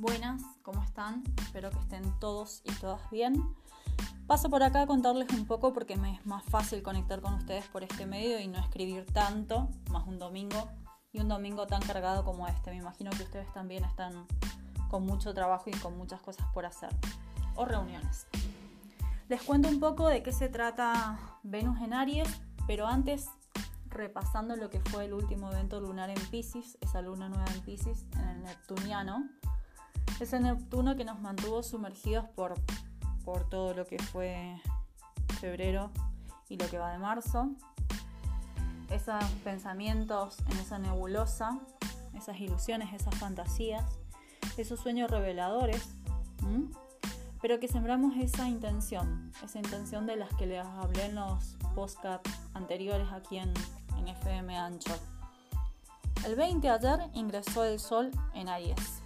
Buenas, ¿cómo están? Espero que estén todos y todas bien. Paso por acá a contarles un poco porque me es más fácil conectar con ustedes por este medio y no escribir tanto, más un domingo y un domingo tan cargado como este. Me imagino que ustedes también están con mucho trabajo y con muchas cosas por hacer o reuniones. Les cuento un poco de qué se trata Venus en Aries, pero antes repasando lo que fue el último evento lunar en Pisces, esa luna nueva en Pisces, en el Neptuniano, ese Neptuno que nos mantuvo sumergidos por, por todo lo que fue febrero y lo que va de marzo. Esos pensamientos en esa nebulosa, esas ilusiones, esas fantasías, esos sueños reveladores, pero que sembramos esa intención, esa intención de las que les hablé en los postcards anteriores aquí en, en FM Ancho. El 20 de ayer ingresó el Sol en Aries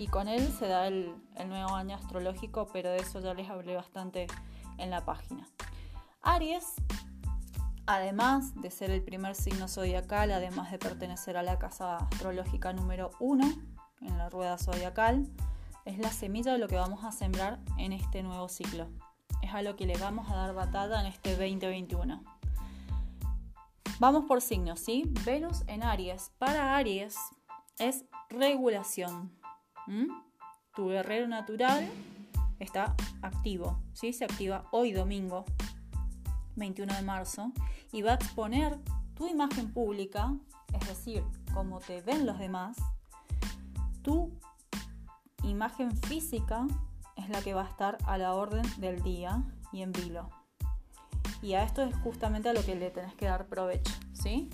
y con él se da el, nuevo año astrológico, pero de eso ya les hablé bastante en la página. Aries, además de ser el primer signo zodiacal, además de pertenecer a la casa astrológica número 1 en la rueda zodiacal, es la semilla de lo que vamos a sembrar en este nuevo ciclo. Es a lo que le vamos a dar batalla en este 2021. Vamos por signos, ¿sí? Venus en Aries. Para Aries es regulación, ¿Mm? Tu guerrero natural está activo, ¿sí? Se activa hoy domingo, 21 de marzo, y va a exponer tu imagen pública, es decir, cómo te ven los demás, tu imagen física es la que va a estar a la orden del día y en vilo. Y a esto es justamente a lo que le tenés que dar provecho, ¿sí?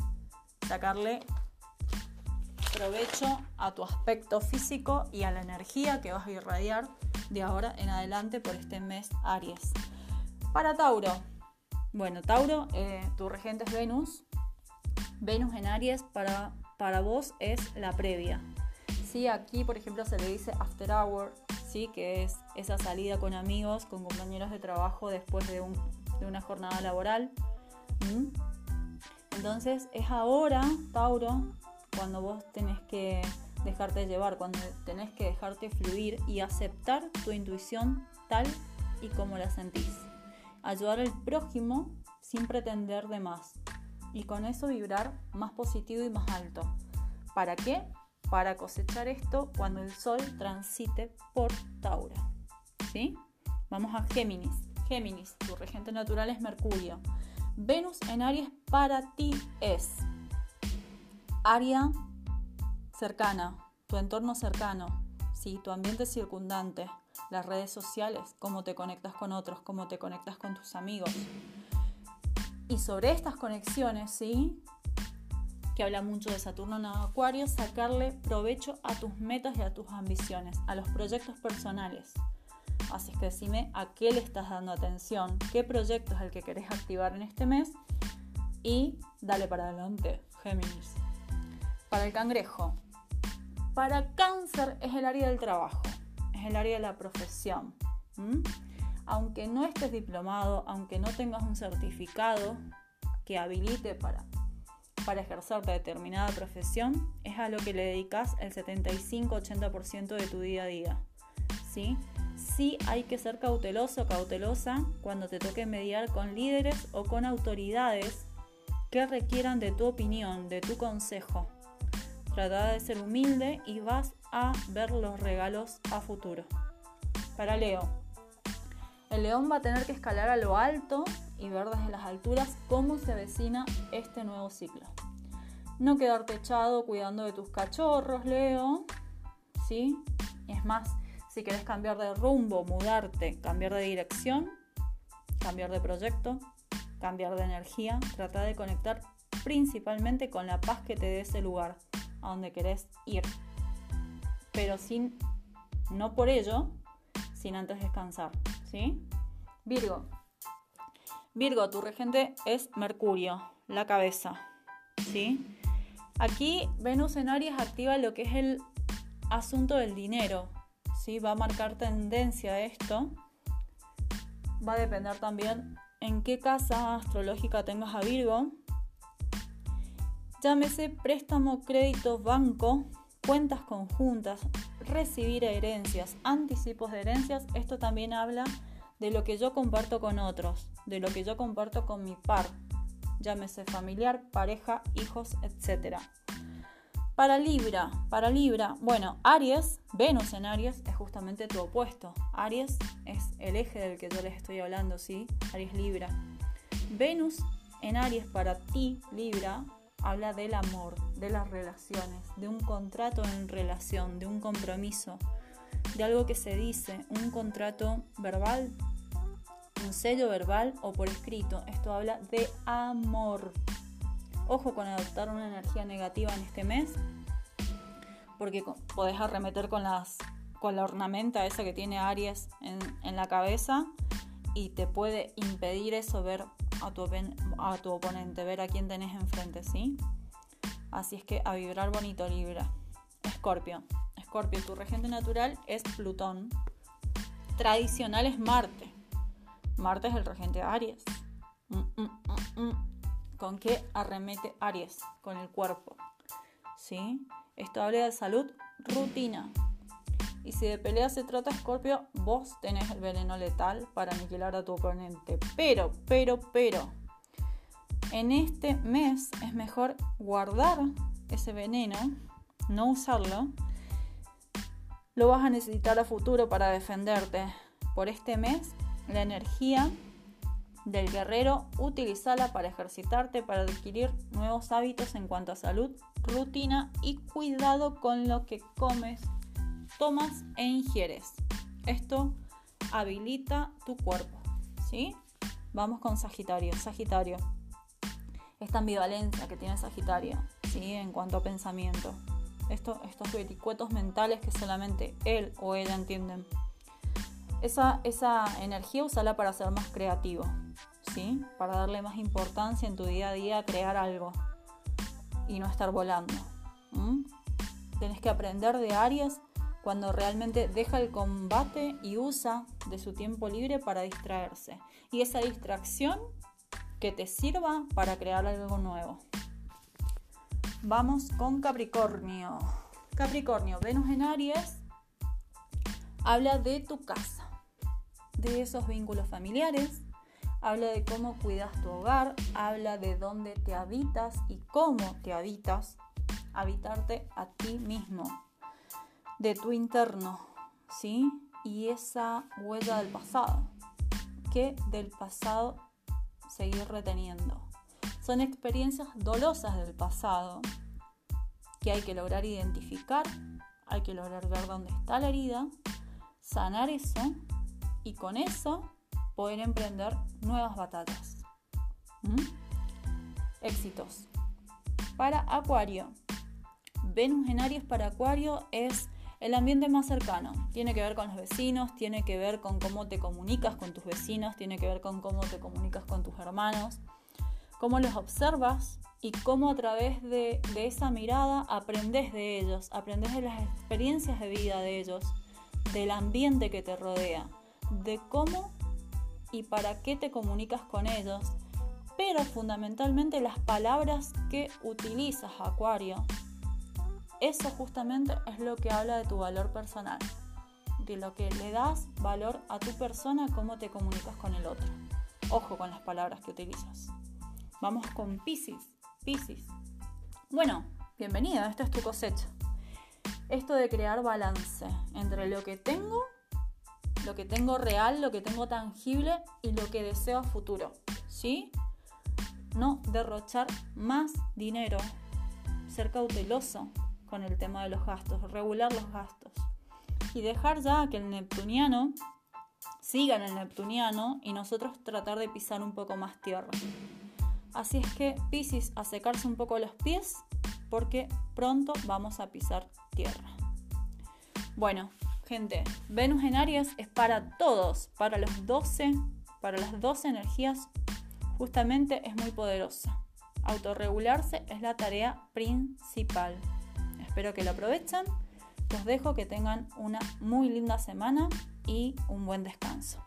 Sacarle provecho a tu aspecto físico y a la energía que vas a irradiar de ahora en adelante por este mes Aries. Para Tauro, bueno, Tauro, eh, tu regente es Venus. Venus en Aries para, para vos es la previa. Sí, aquí, por ejemplo, se le dice after hour, ¿sí? que es esa salida con amigos, con compañeros de trabajo después de, una jornada laboral. ¿Mm? Entonces es ahora, Tauro, cuando vos tenés que dejarte llevar, cuando tenés que dejarte fluir y aceptar tu intuición tal y como la sentís. Ayudar al prójimo sin pretender de más. Y con eso vibrar más positivo y más alto. ¿Para qué? Para cosechar esto cuando el sol transite por Tauro. ¿Sí? Vamos a Géminis. Géminis, tu regente natural es Mercurio. Venus en Aries para ti es área cercana, tu entorno cercano, ¿sí? tu ambiente circundante, las redes sociales, cómo te conectas con otros, cómo te conectas con tus amigos. Y sobre estas conexiones, ¿sí? que habla mucho de Saturno en Acuario, sacarle provecho a tus metas y a tus ambiciones, a los proyectos personales. Así es que decime a qué le estás dando atención, qué proyecto es el que querés activar en este mes y dale para adelante, Géminis. Para el cangrejo. Para cáncer es el área del trabajo, es el área de la profesión. Aunque no estés diplomado, aunque no tengas un certificado que habilite para, para ejercer determinada profesión, es a lo que le dedicas el 75-80% de tu día a día. ¿sí? sí hay que ser cauteloso, cautelosa cuando te toque mediar con líderes o con autoridades que requieran de tu opinión, de tu consejo. Trata de ser humilde y vas a ver los regalos a futuro. Para Leo. El león va a tener que escalar a lo alto y ver desde las alturas cómo se avecina este nuevo ciclo. No quedarte echado cuidando de tus cachorros, Leo. ¿Sí? Es más, si quieres cambiar de rumbo, mudarte, cambiar de dirección, cambiar de proyecto, cambiar de energía, trata de conectar principalmente con la paz que te dé ese lugar a donde querés ir. Pero sin, no por ello, sin antes descansar. ¿Sí? Virgo. Virgo, tu regente es Mercurio, la cabeza. ¿Sí? Aquí Venus en Aries activa lo que es el asunto del dinero. ¿sí? Va a marcar tendencia esto. Va a depender también en qué casa astrológica tengas a Virgo Llámese préstamo, crédito, banco, cuentas conjuntas, recibir herencias, anticipos de herencias. Esto también habla de lo que yo comparto con otros, de lo que yo comparto con mi par, llámese familiar, pareja, hijos, etc. Para Libra, para Libra, bueno, Aries, Venus en Aries es justamente tu opuesto. Aries es el eje del que yo les estoy hablando, ¿sí? Aries Libra. Venus en Aries para ti, Libra, habla del amor, de las relaciones, de un contrato en relación, de un compromiso, de algo que se dice, un contrato verbal, un sello verbal o por escrito. Esto habla de amor. Ojo con adoptar una energía negativa en este mes, porque podés arremeter con, las, con la ornamenta esa que tiene Aries en, en la cabeza y te puede impedir eso ver a tu, a tu oponente, ver a quién tenés enfrente, ¿sí? Así es que a vibrar bonito Libra. Escorpio. Escorpio, tu regente natural es Plutón. Tradicional es Marte. Marte es el regente de Aries. Mm, mm, mm, ¿Con qué arremete Aries? Con el cuerpo. ¿Sí? Esto habla de salud, rutina. Y si de pelea se trata, Scorpio, vos tenés el veneno letal para aniquilar a tu oponente. Pero, pero, pero, en este mes es mejor guardar ese veneno, no usarlo. Lo vas a necesitar a futuro para defenderte. Por este mes, la energía del guerrero, utilízala para ejercitarte, para adquirir nuevos hábitos en cuanto a salud, rutina y cuidado con lo que comes tomas e ingieres. Esto habilita tu cuerpo, ¿sí? Vamos con Sagitario. Sagitario. Esta ambivalencia que tiene Sagitario, ¿sí? En cuanto a pensamiento. Esto, estos vericuetos mentales que solamente él o ella entienden. Esa, esa energía usala para ser más creativo, ¿sí? Para darle más importancia en tu día a día a crear algo y no estar volando. Tienes que aprender de Aries cuando realmente deja el combate y usa de su tiempo libre para distraerse. Y esa distracción que te sirva para crear algo nuevo. Vamos con Capricornio. Capricornio, Venus en Aries habla de tu casa, de esos vínculos familiares, habla de cómo cuidas tu hogar, habla de dónde te habitas y cómo te habitas, habitarte a ti mismo, de tu interno, ¿sí? Y esa huella del pasado, que del pasado seguir reteniendo. Son experiencias dolosas del pasado que hay que lograr identificar, hay que lograr ver dónde está la herida, sanar eso y con eso poder emprender nuevas batallas. ¿Mm? Éxitos. Para Acuario. Venus en Aries para Acuario es el ambiente más cercano. Tiene que ver con los vecinos, tiene que ver con cómo te comunicas con tus vecinos, tiene que ver con cómo te comunicas con tus hermanos, cómo los observas y cómo a través de, esa mirada aprendes de ellos, aprendes de las experiencias de vida de ellos, del ambiente que te rodea, de cómo y para qué te comunicas con ellos, pero fundamentalmente las palabras que utilizas, Acuario, eso justamente es lo que habla de tu valor personal, de lo que le das valor a tu persona, cómo te comunicas con el otro. Ojo con las palabras que utilizas. Vamos con Pisces. Pisces. Bueno, bienvenido, esta es tu cosecha. Esto de crear balance entre lo que tengo, lo que tengo real, lo que tengo tangible y lo que deseo a futuro. ¿Sí? No derrochar más dinero, ser cauteloso el tema de los gastos, regular los gastos y dejar ya que el neptuniano siga en el neptuniano y nosotros tratar de pisar un poco más tierra. Así es que Piscis a secarse un poco los pies porque pronto vamos a pisar tierra. Bueno, gente, Venus en Aries es para todos, para los 12, para las 12 energías, justamente es muy poderosa. Autorregularse es la tarea principal. Espero que lo aprovechen. Los dejo que tengan una muy linda semana y un buen descanso.